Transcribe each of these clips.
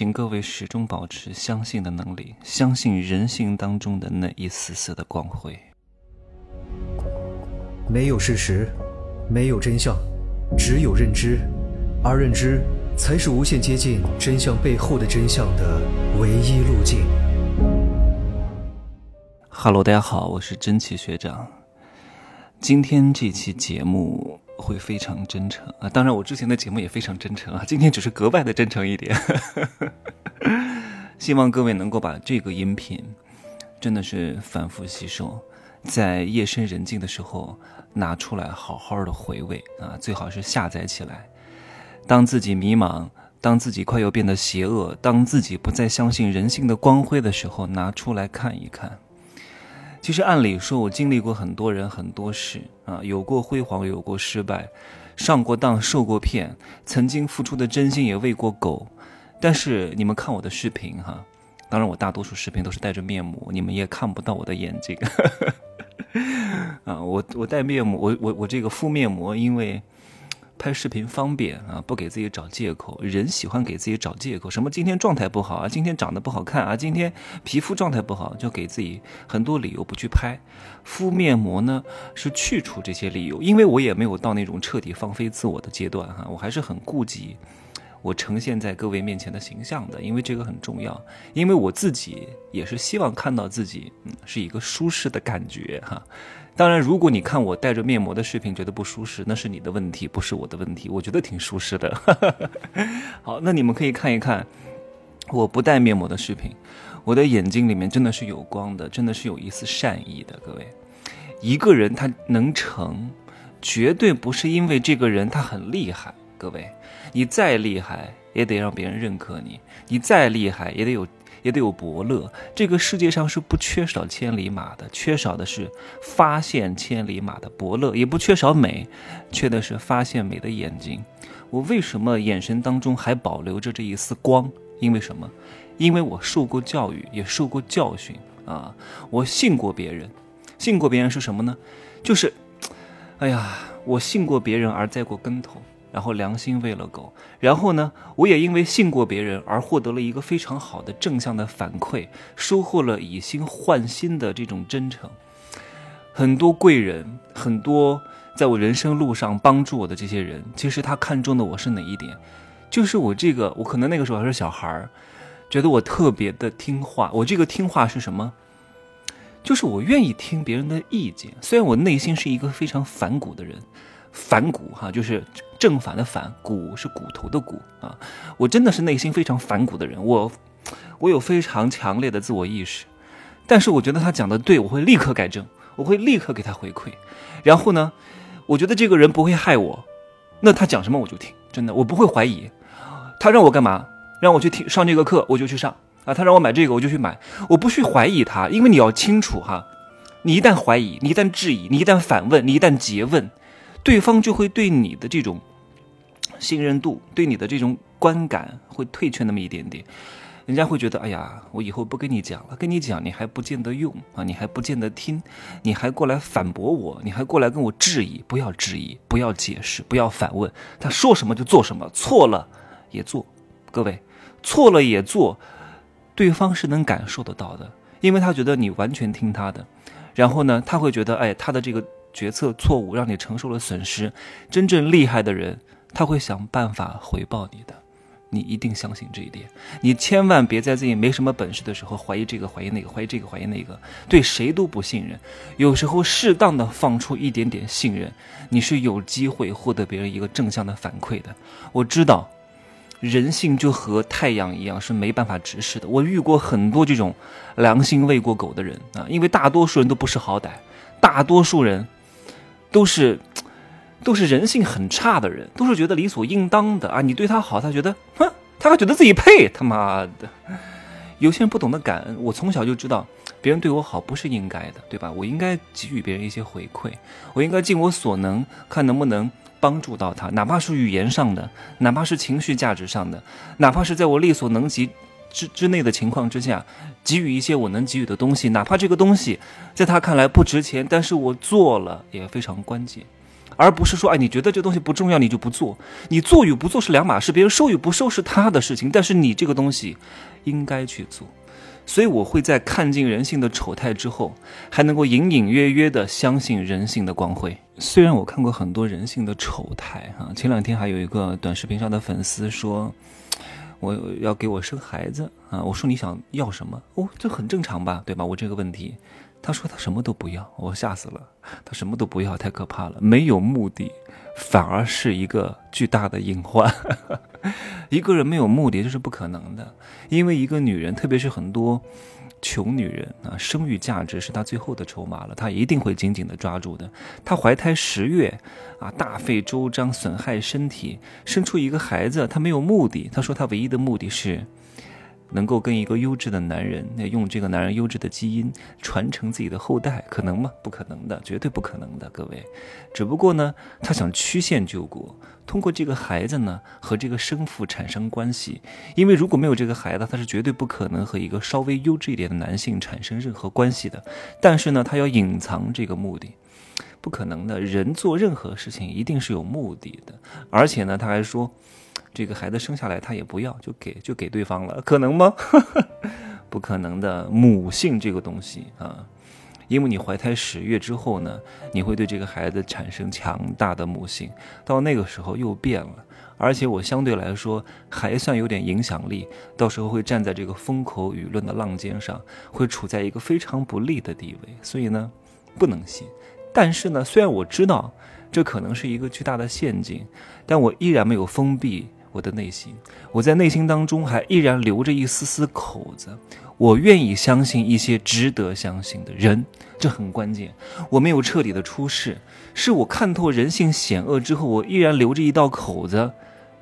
请各位始终保持相信的能力，相信人性当中的那一丝丝的光辉。没有事实，没有真相，只有认知，而认知才是无限接近真相背后的真相的唯一路径。哈喽，大家好，我是真奇学长。今天这期节目会非常真诚啊，当然我之前的节目也非常真诚啊，今天只是格外的真诚一点。希望各位能够把这个音频真的是反复吸收，在夜深人静的时候。拿出来好好的回味啊，最好是下载起来。当自己迷茫，当自己快要变得邪恶，当自己不再相信人性的光辉的时候，拿出来看一看。其实按理说，我经历过很多人很多事啊，有过辉煌，有过失败，上过当，受过骗，曾经付出的真心也喂过狗。但是你们看我的视频哈，当然我大多数视频都是戴着面膜，你们也看不到我的眼睛。啊，我我戴面膜，我我我这个敷面膜，因为拍视频方便啊，不给自己找借口。人喜欢给自己找借口，什么今天状态不好啊，今天长得不好看啊，今天皮肤状态不好，就给自己很多理由不去拍。敷面膜呢，是去除这些理由，因为我也没有到那种彻底放飞自我的阶段哈，我还是很顾及。我呈现在各位面前的形象的，因为这个很重要，因为我自己也是希望看到自己，嗯，是一个舒适的感觉哈。当然，如果你看我戴着面膜的视频觉得不舒适，那是你的问题，不是我的问题。我觉得挺舒适的。好，那你们可以看一看我不戴面膜的视频，我的眼睛里面真的是有光的，真的是有一丝善意的。各位，一个人他能成，绝对不是因为这个人他很厉害。各位，你再厉害也得让别人认可你，你再厉害也得有也得有伯乐。这个世界上是不缺少千里马的，缺少的是发现千里马的伯乐；也不缺少美，缺的是发现美的眼睛。我为什么眼神当中还保留着这一丝光？因为什么？因为我受过教育，也受过教训啊！我信过别人，信过别人是什么呢？就是，哎呀，我信过别人而栽过跟头。然后良心喂了狗，然后呢，我也因为信过别人而获得了一个非常好的正向的反馈，收获了以心换心的这种真诚。很多贵人，很多在我人生路上帮助我的这些人，其实他看中的我是哪一点？就是我这个，我可能那个时候还是小孩儿，觉得我特别的听话。我这个听话是什么？就是我愿意听别人的意见，虽然我内心是一个非常反骨的人。反骨哈，就是正反的反，骨是骨头的骨啊。我真的是内心非常反骨的人，我我有非常强烈的自我意识，但是我觉得他讲的对，我会立刻改正，我会立刻给他回馈。然后呢，我觉得这个人不会害我，那他讲什么我就听，真的我不会怀疑。他让我干嘛？让我去听上这个课，我就去上啊。他让我买这个，我就去买，我不去怀疑他，因为你要清楚哈，你一旦怀疑，你一旦质疑，你一旦反问，你一旦诘问。对方就会对你的这种信任度，对你的这种观感会退却那么一点点，人家会觉得，哎呀，我以后不跟你讲了，跟你讲你还不见得用啊，你还不见得听，你还过来反驳我，你还过来跟我质疑，不要质疑，不要解释，不要反问，他说什么就做什么，错了也做，各位，错了也做，对方是能感受得到的，因为他觉得你完全听他的，然后呢，他会觉得，哎，他的这个。决策错误让你承受了损失，真正厉害的人他会想办法回报你的，你一定相信这一点。你千万别在自己没什么本事的时候怀疑这个怀疑那个怀疑这个怀疑那个，对谁都不信任。有时候适当的放出一点点信任，你是有机会获得别人一个正向的反馈的。我知道，人性就和太阳一样是没办法直视的。我遇过很多这种良心喂过狗的人啊，因为大多数人都不识好歹，大多数人。都是，都是人性很差的人，都是觉得理所应当的啊！你对他好，他觉得，哼，他还觉得自己配，他妈的！有些人不懂得感恩，我从小就知道，别人对我好不是应该的，对吧？我应该给予别人一些回馈，我应该尽我所能，看能不能帮助到他，哪怕是语言上的，哪怕是情绪价值上的，哪怕是在我力所能及。之之内的情况之下，给予一些我能给予的东西，哪怕这个东西在他看来不值钱，但是我做了也非常关键。而不是说，哎，你觉得这东西不重要，你就不做。你做与不做是两码事，别人收与不收是他的事情，但是你这个东西应该去做。所以我会在看尽人性的丑态之后，还能够隐隐约约的相信人性的光辉。虽然我看过很多人性的丑态啊，前两天还有一个短视频上的粉丝说，我要给我生孩子啊，我说你想要什么？哦，这很正常吧，对吧？我这个问题，他说他什么都不要，我吓死了，他什么都不要，太可怕了，没有目的。反而是一个巨大的隐患。一个人没有目的，这是不可能的。因为一个女人，特别是很多穷女人啊，生育价值是她最后的筹码了，她一定会紧紧的抓住的。她怀胎十月啊，大费周章，损害身体，生出一个孩子，她没有目的。她说她唯一的目的是。能够跟一个优质的男人，那用这个男人优质的基因传承自己的后代，可能吗？不可能的，绝对不可能的，各位。只不过呢，他想曲线救国，通过这个孩子呢和这个生父产生关系，因为如果没有这个孩子，他是绝对不可能和一个稍微优质一点的男性产生任何关系的。但是呢，他要隐藏这个目的，不可能的。人做任何事情一定是有目的的，而且呢，他还说。这个孩子生下来他也不要，就给就给对方了，可能吗？不可能的。母性这个东西啊，因为你怀胎十月之后呢，你会对这个孩子产生强大的母性，到那个时候又变了。而且我相对来说还算有点影响力，到时候会站在这个风口舆论的浪尖上，会处在一个非常不利的地位。所以呢，不能信。但是呢，虽然我知道这可能是一个巨大的陷阱，但我依然没有封闭。我的内心，我在内心当中还依然留着一丝丝口子，我愿意相信一些值得相信的人，这很关键。我没有彻底的出世，是我看透人性险恶之后，我依然留着一道口子，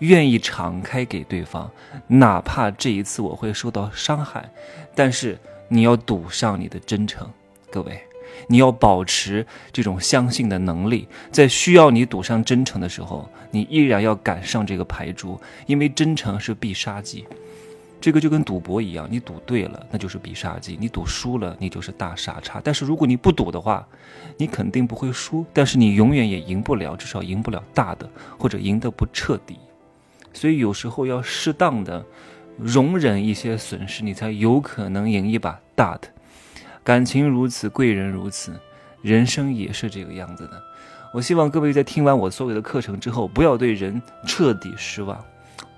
愿意敞开给对方，哪怕这一次我会受到伤害，但是你要赌上你的真诚，各位。你要保持这种相信的能力，在需要你赌上真诚的时候，你依然要赶上这个牌桌，因为真诚是必杀技。这个就跟赌博一样，你赌对了，那就是必杀技；你赌输了，你就是大傻叉。但是如果你不赌的话，你肯定不会输，但是你永远也赢不了，至少赢不了大的，或者赢得不彻底。所以有时候要适当的容忍一些损失，你才有可能赢一把大的。感情如此，贵人如此，人生也是这个样子的。我希望各位在听完我所有的课程之后，不要对人彻底失望，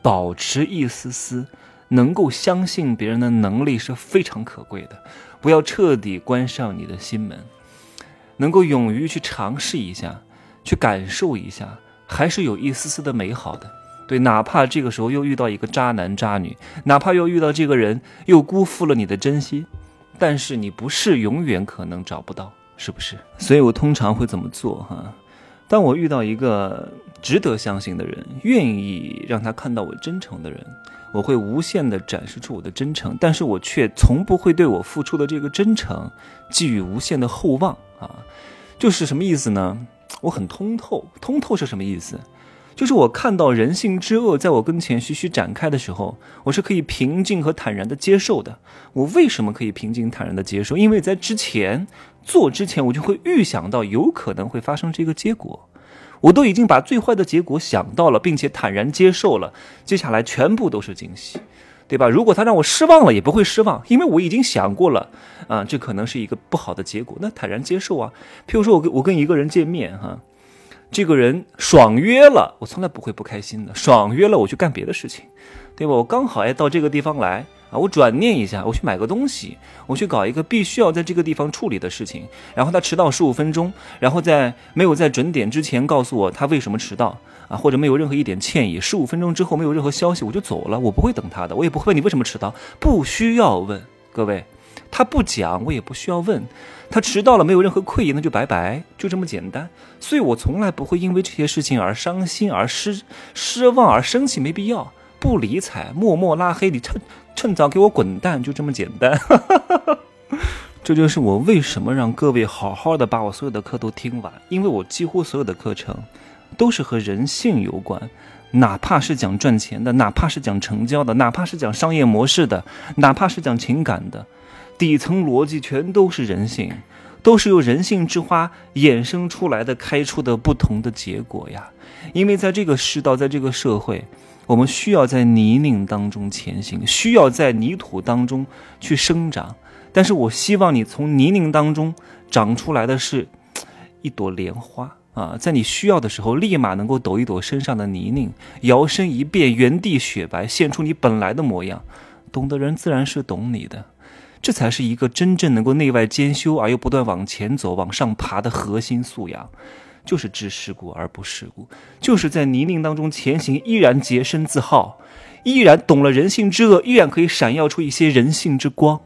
保持一丝丝能够相信别人的能力是非常可贵的。不要彻底关上你的心门，能够勇于去尝试一下，去感受一下，还是有一丝丝的美好的。对，哪怕这个时候又遇到一个渣男渣女，哪怕又遇到这个人又辜负了你的真心。但是你不是永远可能找不到，是不是？所以我通常会怎么做哈？当我遇到一个值得相信的人，愿意让他看到我真诚的人，我会无限的展示出我的真诚，但是我却从不会对我付出的这个真诚寄予无限的厚望啊！就是什么意思呢？我很通透，通透是什么意思？就是我看到人性之恶在我跟前徐徐展开的时候，我是可以平静和坦然的接受的。我为什么可以平静坦然的接受？因为在之前做之前，我就会预想到有可能会发生这个结果，我都已经把最坏的结果想到了，并且坦然接受了。接下来全部都是惊喜，对吧？如果他让我失望了，也不会失望，因为我已经想过了，啊，这可能是一个不好的结果，那坦然接受啊。譬如说我跟我跟一个人见面，哈。这个人爽约了，我从来不会不开心的。爽约了，我去干别的事情，对吧？我刚好哎到这个地方来啊，我转念一下，我去买个东西，我去搞一个必须要在这个地方处理的事情。然后他迟到十五分钟，然后在没有在准点之前告诉我他为什么迟到啊，或者没有任何一点歉意。十五分钟之后没有任何消息，我就走了。我不会等他的，我也不会问你为什么迟到，不需要问，各位。他不讲，我也不需要问。他迟到了，没有任何愧意，那就拜拜，就这么简单。所以我从来不会因为这些事情而伤心、而失失望、而生气，没必要，不理睬，默默拉黑你，趁趁早给我滚蛋，就这么简单。这就是我为什么让各位好好的把我所有的课都听完，因为我几乎所有的课程都是和人性有关，哪怕是讲赚钱的，哪怕是讲成交的，哪怕是讲商业模式的，哪怕是讲情感的。底层逻辑全都是人性，都是由人性之花衍生出来的，开出的不同的结果呀。因为在这个世道，在这个社会，我们需要在泥泞当中前行，需要在泥土当中去生长。但是我希望你从泥泞当中长出来的是一朵莲花啊，在你需要的时候，立马能够抖一抖身上的泥泞，摇身一变，原地雪白，现出你本来的模样。懂的人自然是懂你的。这才是一个真正能够内外兼修而又不断往前走、往上爬的核心素养，就是知世故而不世故，就是在泥泞当中前行，依然洁身自好，依然懂了人性之恶，依然可以闪耀出一些人性之光。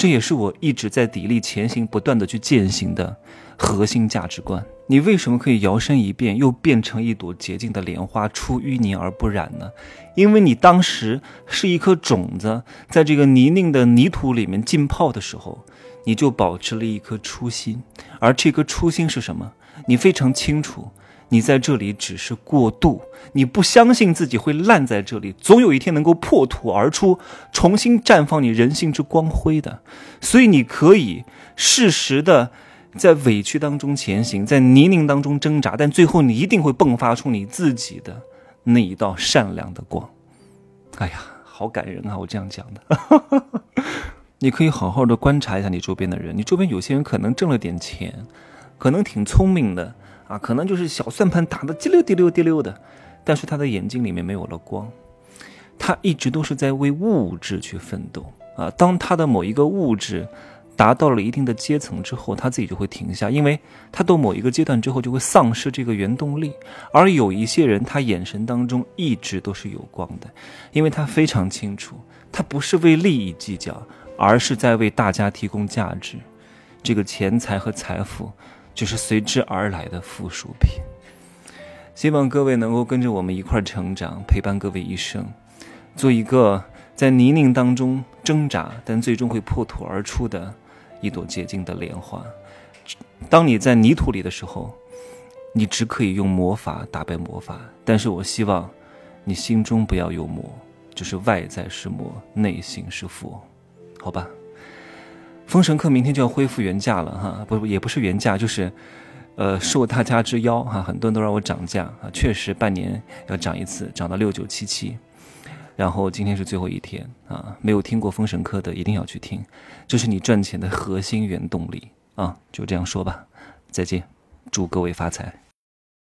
这也是我一直在砥砺前行、不断的去践行的核心价值观。你为什么可以摇身一变，又变成一朵洁净的莲花，出淤泥而不染呢？因为你当时是一颗种子，在这个泥泞的泥土里面浸泡的时候，你就保持了一颗初心。而这颗初心是什么？你非常清楚，你在这里只是过渡，你不相信自己会烂在这里，总有一天能够破土而出，重新绽放你人性之光辉的。所以你可以适时的。在委屈当中前行，在泥泞当中挣扎，但最后你一定会迸发出你自己的那一道善良的光。哎呀，好感人啊！我这样讲的，你可以好好的观察一下你周边的人。你周边有些人可能挣了点钱，可能挺聪明的啊，可能就是小算盘打得滴溜滴溜滴溜的，但是他的眼睛里面没有了光。他一直都是在为物质去奋斗啊。当他的某一个物质。达到了一定的阶层之后，他自己就会停下，因为他到某一个阶段之后就会丧失这个原动力。而有一些人，他眼神当中一直都是有光的，因为他非常清楚，他不是为利益计较，而是在为大家提供价值。这个钱财和财富就是随之而来的附属品。希望各位能够跟着我们一块成长，陪伴各位一生，做一个在泥泞当中挣扎，但最终会破土而出的。一朵洁净的莲花。当你在泥土里的时候，你只可以用魔法打败魔法。但是我希望，你心中不要有魔，就是外在是魔，内心是佛，好吧？封神课明天就要恢复原价了哈，不也不是原价，就是，呃，受大家之邀哈，很多人都让我涨价啊，确实半年要涨一次，涨到六九七七。然后今天是最后一天啊！没有听过《封神课》的一定要去听，这是你赚钱的核心原动力啊！就这样说吧，再见，祝各位发财。